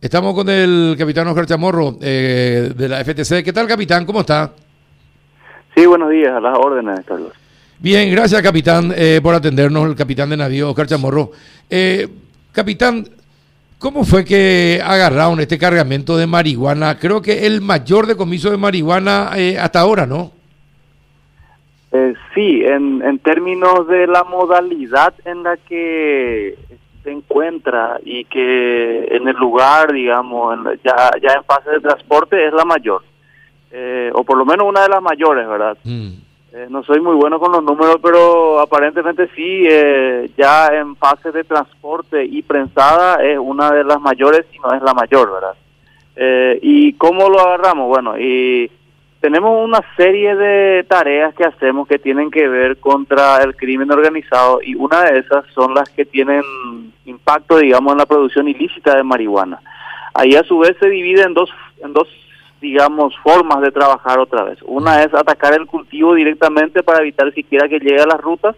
Estamos con el capitán Oscar Chamorro eh, de la FTC. ¿Qué tal, capitán? ¿Cómo está? Sí, buenos días, a las órdenes, Carlos. Bien, gracias, capitán, eh, por atendernos, el capitán de navío, Oscar Chamorro. Eh, capitán, ¿cómo fue que agarraron este cargamento de marihuana? Creo que el mayor decomiso de marihuana hasta ahora, ¿no? sí, en, en términos de la modalidad en la que se encuentra y que en el lugar, digamos, ya, ya en fase de transporte es la mayor, eh, o por lo menos una de las mayores, ¿verdad? Mm. Eh, no soy muy bueno con los números, pero aparentemente sí, eh, ya en fase de transporte y prensada es una de las mayores, y no es la mayor, ¿verdad? ¿Y cómo lo agarramos? Bueno, y tenemos una serie de tareas que hacemos que tienen que ver contra el crimen organizado y una de esas son las que tienen impacto, digamos, en la producción ilícita de marihuana. Ahí a su vez se divide en dos, en dos, digamos, formas de trabajar otra vez. Una es atacar el cultivo directamente para evitar siquiera que llegue a las rutas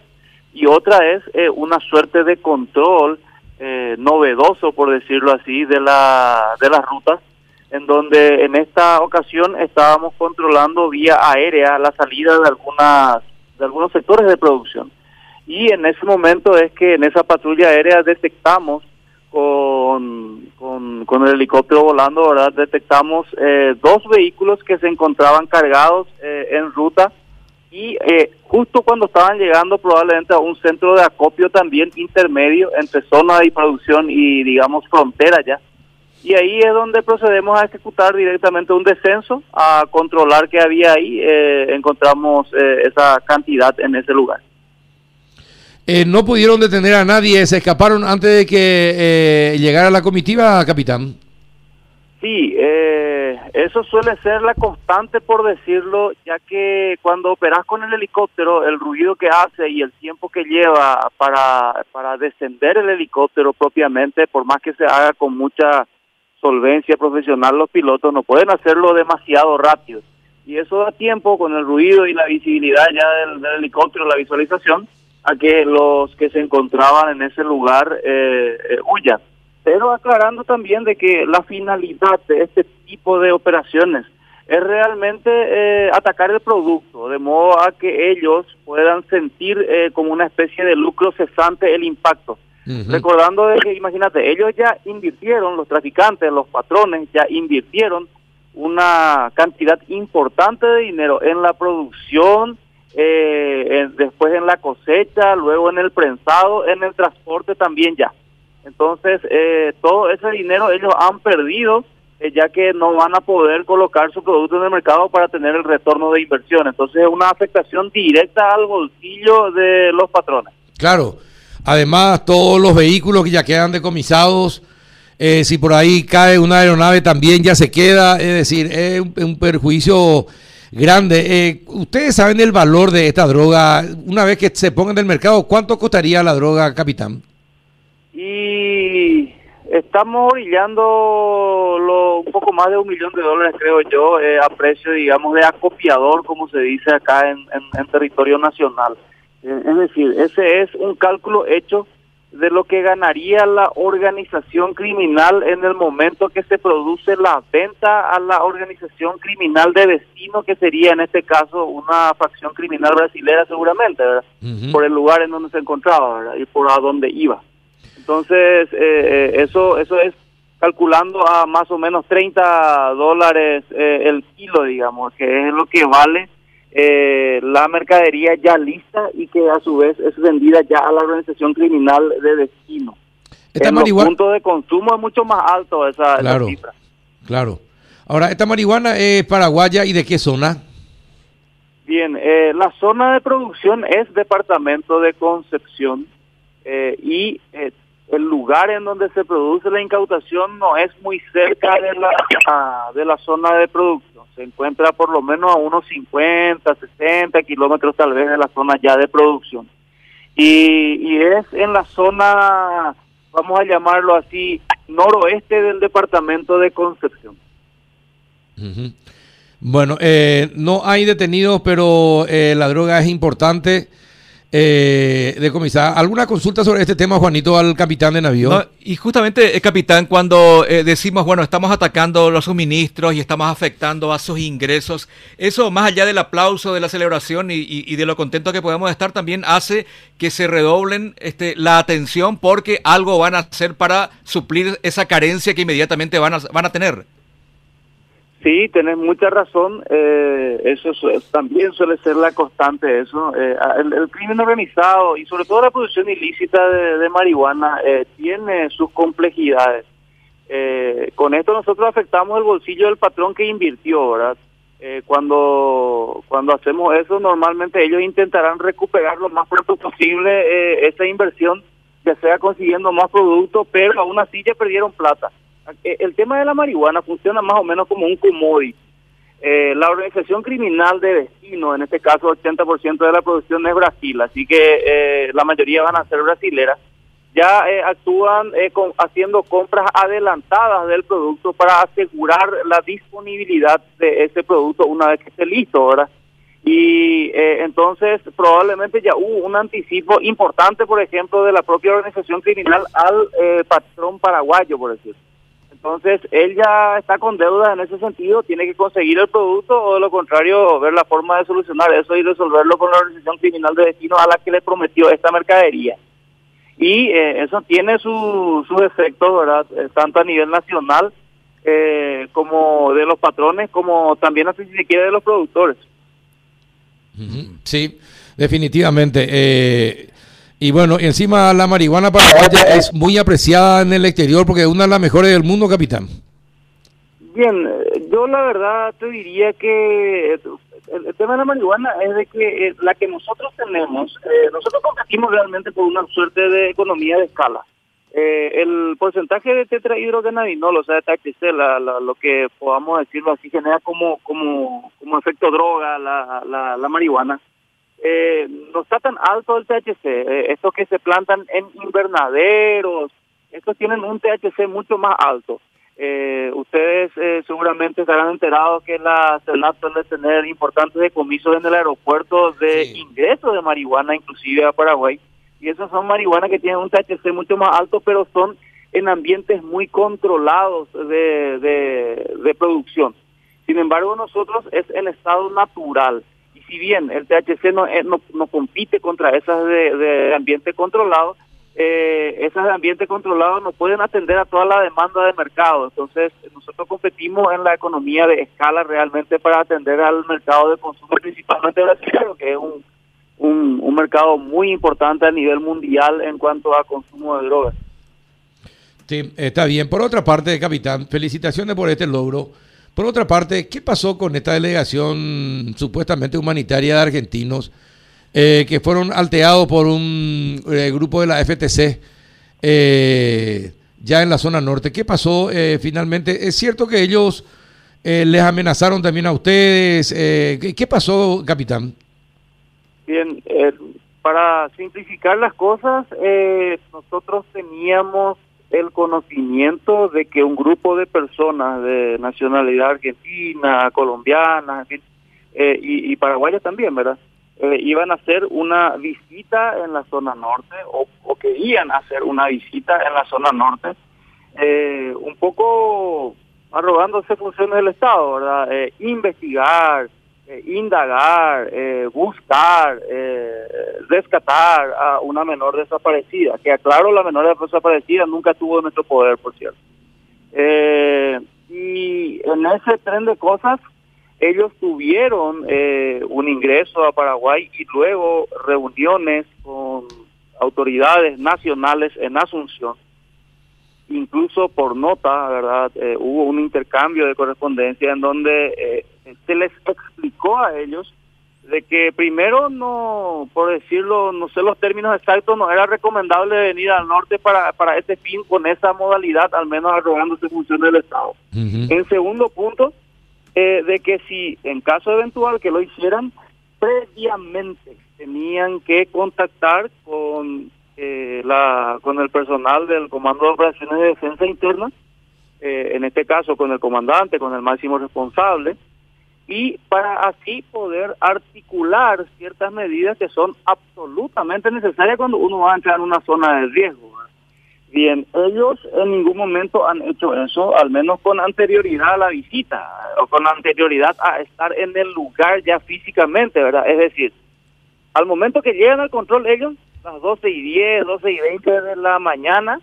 y otra es eh, una suerte de control eh, novedoso, por decirlo así, de, la, de las rutas en donde en esta ocasión estábamos controlando vía aérea la salida de algunas de algunos sectores de producción. Y en ese momento es que en esa patrulla aérea detectamos con, con, el helicóptero volando, ¿verdad? Detectamos eh, dos vehículos que se encontraban cargados eh, en ruta y eh, justo cuando estaban llegando probablemente a un centro de acopio también intermedio entre zona de producción y digamos frontera ya y ahí es donde procedemos a ejecutar directamente un descenso, a controlar que había ahí, eh, encontramos eh, esa cantidad en ese lugar. Eh, no pudieron detener a nadie, se escaparon antes de que llegara la comitiva, capitán. Sí, eso suele ser la constante, por decirlo, ya que cuando operas con el helicóptero, el ruido que hace y el tiempo que lleva para, para descender el helicóptero propiamente, por más que se haga con mucha solvencia profesional los pilotos no pueden hacerlo demasiado rápido. Y eso da tiempo con el ruido y la visibilidad ya del, helicóptero, la visualización, a que los que se encontraban en ese lugar eh, eh, huyan. Pero aclarando también de que la finalidad de este tipo de operaciones es realmente eh, atacar el producto, de modo a que ellos puedan sentir como una especie de lucro cesante el impacto Recordando de que, imagínate, ellos ya invirtieron, los traficantes, los patrones, ya invirtieron una cantidad importante de dinero en la producción, eh, después en la cosecha, luego en el prensado, en el transporte también ya. Entonces, eh, todo ese dinero ellos han perdido, eh, ya que no van a poder colocar su producto en el mercado para tener el retorno de inversión. Entonces, es una afectación directa al bolsillo de los patrones. Claro. Además, todos los vehículos que ya quedan decomisados, eh, si por ahí cae una aeronave también ya se queda, es decir, es un, perjuicio grande. Eh, ¿Ustedes saben el valor de esta droga? Una vez que se ponga en el mercado, ¿cuánto costaría la droga, capitán? Y estamos brillando un poco más de un millón de dólares, creo yo, eh, a precio, digamos, de acopiador, como se dice acá en territorio nacional. Eh, es decir, ese es un cálculo hecho de lo que ganaría la organización criminal en el momento que se produce la venta a la organización criminal de destino, que sería en este caso una facción criminal brasilera seguramente, por el lugar en donde se encontraba y por a dónde iba. Entonces, eh, eh, eso, eso es calculando a más o menos 30 dólares el kilo, digamos, que es lo que vale eh, la mercadería ya lista y que a su vez es vendida ya a la organización criminal de destino. Esta en marihuana... los puntos de consumo es mucho más alto esa, claro, cifra. Claro. Ahora, ¿esta marihuana es paraguaya y de qué zona? Bien, eh, la zona de producción es departamento de Concepción eh, y eh, el lugar en donde se produce la incautación no es muy cerca de la, de la zona de producción. Se encuentra por lo menos a unos 50, 60 kilómetros tal vez de la zona ya de producción. Y, es en la zona, vamos a llamarlo así, noroeste del departamento de Concepción. Bueno, eh, no hay detenidos, pero eh, la droga es importante. Eh, decomisada. ¿Alguna consulta sobre este tema, Juanito, al capitán de navío? y justamente, eh, capitán, cuando eh, decimos, bueno, estamos atacando los suministros y estamos afectando a sus ingresos, eso más allá del aplauso, de la celebración y, de lo contento que podemos estar, también hace que se redoblen este, la atención porque algo van a hacer para suplir esa carencia que inmediatamente van a, van a tener. Sí, tenés mucha razón. Eh, eso también suele ser la constante. Eso, eh, el, crimen organizado y sobre todo la producción ilícita de, marihuana eh, tiene sus complejidades. con esto nosotros afectamos el bolsillo del patrón que invirtió, ¿verdad? cuando cuando hacemos eso, normalmente ellos intentarán recuperar lo más pronto posible esa inversión, ya sea consiguiendo más productos, pero aún así ya perdieron plata. Eh, el tema de la marihuana funciona más o menos como un commodity. Eh, la organización criminal de destino, en este caso 80% de la producción es Brasil, así que eh, la mayoría van a ser brasileras, ya actúan haciendo compras adelantadas del producto para asegurar la disponibilidad de ese producto una vez que esté listo, ¿verdad? Y entonces probablemente ya hubo un anticipo importante, por ejemplo, de la propia organización criminal al patrón paraguayo, por decirlo. Entonces, él ya está con deuda en ese sentido, tiene que conseguir el producto o de lo contrario, ver la forma de solucionar eso y resolverlo con la organización criminal de destino a la que le prometió esta mercadería. Y eh, eso tiene sus su efectos, ¿verdad? Eh, tanto a nivel nacional eh, como de los patrones, como también, así si se de los productores. Sí, definitivamente. Eh, y bueno, encima la marihuana paraguaya es muy apreciada en el exterior porque es una de las mejores del mundo, capitán. Bien, yo la verdad te diría que el, tema de la marihuana es de que eh, la que nosotros tenemos, eh, nosotros competimos realmente por una suerte de economía de escala. Eh, el porcentaje de tetrahidrocannabinol, o sea, de THC, lo que podamos decirlo así, genera como como como efecto droga la, la, la marihuana eh, no está tan alto el THC. Eh, estos que se plantan en invernaderos, estos tienen un THC mucho más alto. Eh, ustedes eh, seguramente estarán enterados que la CELAT suele tener importantes decomisos en el aeropuerto de ingreso de marihuana, inclusive a Paraguay. Y esos son marihuana que tienen un THC mucho más alto, pero son en ambientes muy controlados de, de, de producción. Sin embargo, nosotros es en estado natural si bien el THC no, eh, no, no compite contra esas de, ambiente controlado, eh, esas de ambiente controlado no pueden atender a toda la demanda de mercado. Entonces, nosotros competimos en la economía de escala realmente para atender al mercado de consumo, principalmente brasileño, que es un, un, un mercado muy importante a nivel mundial en cuanto a consumo de drogas. Sí, está bien. Por otra parte, capitán, felicitaciones por este logro. Por otra parte, ¿qué pasó con esta delegación supuestamente humanitaria de argentinos eh, que fueron alteados por un eh, grupo de la FTC eh, ya en la zona norte? ¿Qué pasó finalmente? ¿Es cierto que ellos les amenazaron también a ustedes? ¿qué, pasó, capitán? Bien, para simplificar las cosas, nosotros teníamos el conocimiento de que un grupo de personas de nacionalidad argentina, colombiana, eh, y, paraguayas también, ¿verdad? Eh, iban a hacer una visita en la zona norte o, o querían hacer una visita en la zona norte, eh, un poco arrogándose funciones del Estado, ¿verdad? investigar, eh, indagar, eh, buscar, eh, rescatar a una menor desaparecida, que aclaro, la menor desaparecida nunca estuvo en nuestro poder, por cierto. y en ese tren de cosas, ellos tuvieron un ingreso a Paraguay y luego reuniones con autoridades nacionales en Asunción incluso por nota, ¿verdad? hubo un intercambio de correspondencia en donde se les explicó a ellos de que primero no, por decirlo, no sé los términos exactos, no era recomendable venir al norte para, para este fin con esa modalidad, al menos arrogándose funciones del Estado. En segundo punto, eh, de que si en caso eventual que lo hicieran, previamente tenían que contactar con eh, la con el personal del Comando de Operaciones de Defensa Interna, eh, en este caso con el comandante, con el máximo responsable, y para así poder articular ciertas medidas que son absolutamente necesarias cuando uno va a entrar en una zona de riesgo. Bien, ellos en ningún momento han hecho eso, al menos con anterioridad a la visita o con anterioridad a estar en el lugar ya físicamente, ¿verdad? Es decir, al momento que llegan al control ellos, las 12 y 10, 12 y 20 de la mañana,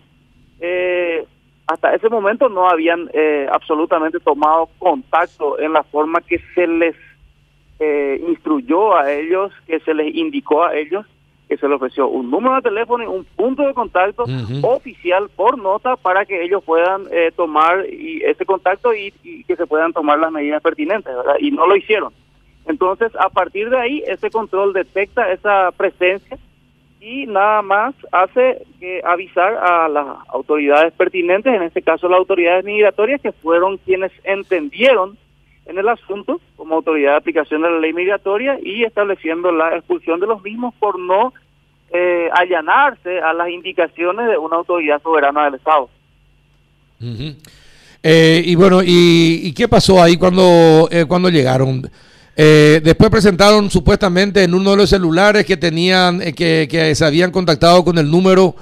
eh, hasta ese momento no habían eh, absolutamente tomado contacto en la forma que se les eh, instruyó a ellos, que se les indicó a ellos, que se les ofreció un número de teléfono y un punto de contacto oficial por nota para que ellos puedan eh, tomar y, ese contacto y, y, que se puedan tomar las medidas pertinentes, ¿verdad? Y no lo hicieron. Entonces, a partir de ahí, ese control detecta esa presencia y nada más hace que avisar a las autoridades pertinentes, en este caso las autoridades migratorias, que fueron quienes entendieron en el asunto como autoridad de aplicación de la ley migratoria y estableciendo la expulsión de los mismos por no eh, allanarse a las indicaciones de una autoridad soberana del Estado. eh, y bueno, y, y, qué pasó ahí cuando, eh, cuando llegaron? Eh, después presentaron supuestamente en uno de los celulares que tenían, eh, que, que, se habían contactado con el número,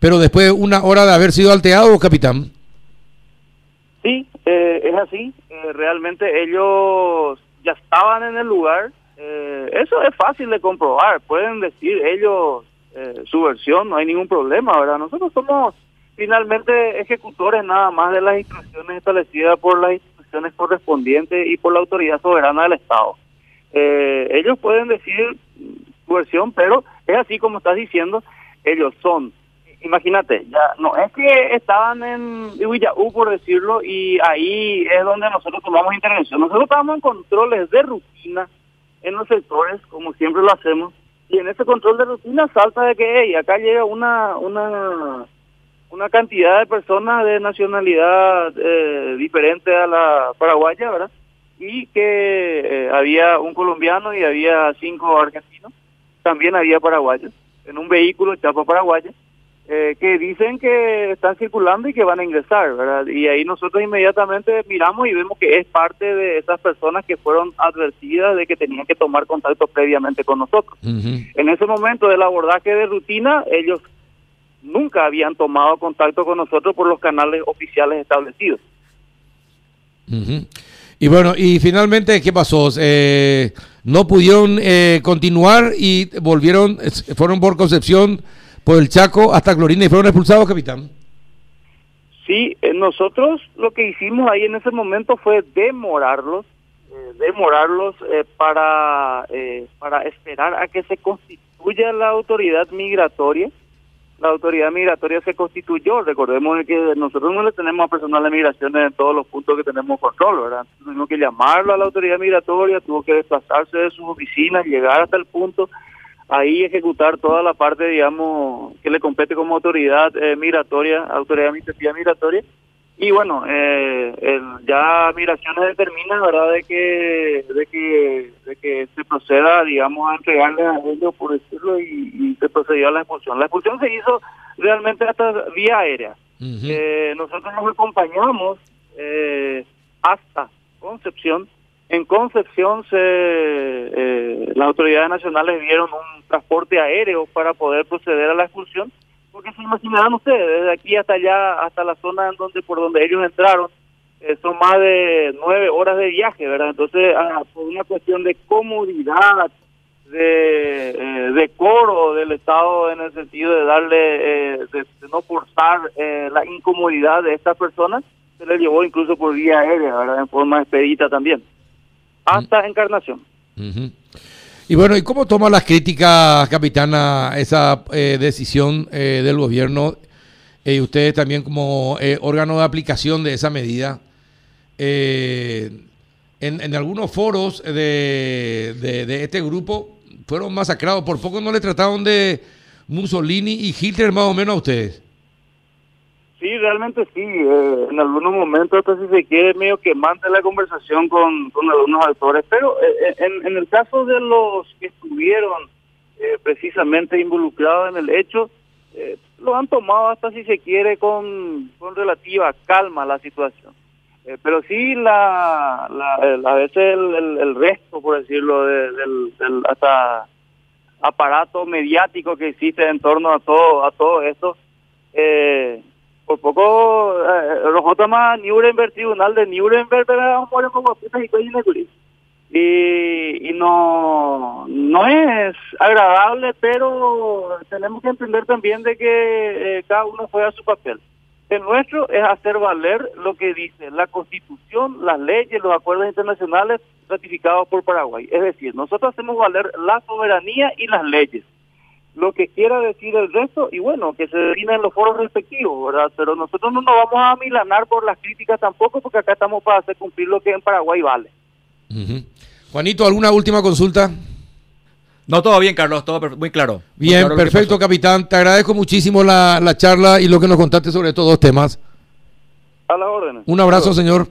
pero después de una hora de haber sido alterado, capitán. Sí, eh, es así. realmente ellos ya estaban en el lugar. eso es fácil de comprobar. Pueden decir ellos su versión, no hay ningún problema, ¿verdad? Nosotros somos finalmente ejecutores nada más de las instrucciones establecidas por las instituciones correspondientes y por la autoridad soberana del Estado. Eh, ellos pueden decir versión, pero es así como estás diciendo, ellos son. Imagínate, ya no es que estaban en Huillaú, por decirlo, y ahí es donde nosotros tomamos intervención. Nosotros estamos en controles de rutina en los sectores, como siempre lo hacemos, y en ese control de rutina salta de que hey, acá llega una una una cantidad de personas de nacionalidad eh, diferente a la paraguaya, ¿verdad? Y que eh, había un colombiano y había cinco argentinos, también había paraguayos, en un vehículo chapa paraguaya, eh, que dicen que están circulando y que van a ingresar, ¿verdad? Y ahí nosotros inmediatamente miramos y vemos que es parte de esas personas que fueron advertidas de que tenían que tomar contacto previamente con nosotros. En ese momento del abordaje de rutina, ellos nunca habían tomado contacto con nosotros por los canales oficiales establecidos. Y bueno, y finalmente, ¿qué pasó? Eh, no pudieron eh, continuar y volvieron, fueron por Concepción, por el Chaco, hasta Clorina y fueron expulsados, capitán. Sí, eh, nosotros lo que hicimos ahí en ese momento fue demorarlos, demorarlos para, para esperar a que se constituya la autoridad migratoria la autoridad migratoria se constituyó. Recordemos que nosotros no le tenemos a personal de migración en todos los puntos que tenemos control, ¿verdad? Tuvimos que llamarlo a la autoridad migratoria, tuvo que desplazarse de sus oficinas, llegar hasta el punto, ahí ejecutar toda la parte, digamos, que le compete como autoridad eh, migratoria, autoridad administrativa migratoria, y bueno eh, el, ya migraciones determina verdad de que de que de que se proceda digamos a entregarle a ellos por decirlo y, se procedió a la expulsión. La expulsión se hizo realmente hasta vía aérea. Eh, nosotros nos acompañamos eh, hasta Concepción. En Concepción se eh, las autoridades nacionales dieron un transporte aéreo para poder proceder a la expulsión porque se imaginarán ustedes, desde aquí hasta allá, hasta la zona en donde por donde ellos entraron, eh, son más de nueve horas de viaje, ¿verdad? Entonces, ah, por una cuestión de comodidad, de, eh, de coro del Estado en el sentido de darle, eh, de, no forzar la incomodidad de estas personas, se les llevó incluso por vía aérea, ¿verdad? En forma expedita también, hasta mm. Encarnación. Y bueno, ¿y cómo toma las críticas, capitana, esa eh, decisión eh, del gobierno eh, y ustedes también como órgano de aplicación de esa medida? En, en, algunos foros de, de, este grupo fueron masacrados, por poco no le trataron de Mussolini y Hitler más o menos a ustedes. Sí, realmente sí. Eh, en algunos momentos, hasta si se quiere, medio que mande la conversación con, algunos autores. Pero eh, eh, en, en, el caso de los que estuvieron precisamente involucrados en el hecho, lo han tomado hasta si se quiere con, con relativa calma la situación. Eh, pero sí, la, la, a veces el, el, resto, por decirlo, del, hasta aparato mediático que existe en torno a todo, a todo esto, eh, por poco, eh, más Nuremberg, Tribunal de Nuremberg, pero como y y, y no no es agradable, pero tenemos que entender también de que eh, cada uno juega su papel. El nuestro es hacer valer lo que dice la Constitución, las leyes, los acuerdos internacionales ratificados por Paraguay. Es decir, nosotros hacemos valer la soberanía y las leyes. Lo que quiera decir el resto, y bueno, que se defina en los foros respectivos, ¿verdad? Pero nosotros no nos vamos a milanar por las críticas tampoco, porque acá estamos para hacer cumplir lo que en Paraguay vale. Juanito, ¿alguna última consulta? No, todo bien, Carlos, todo muy claro. Bien, perfecto, capitán. Te agradezco muchísimo la, charla y lo que nos contaste sobre estos dos temas. A la orden. Un abrazo, señor.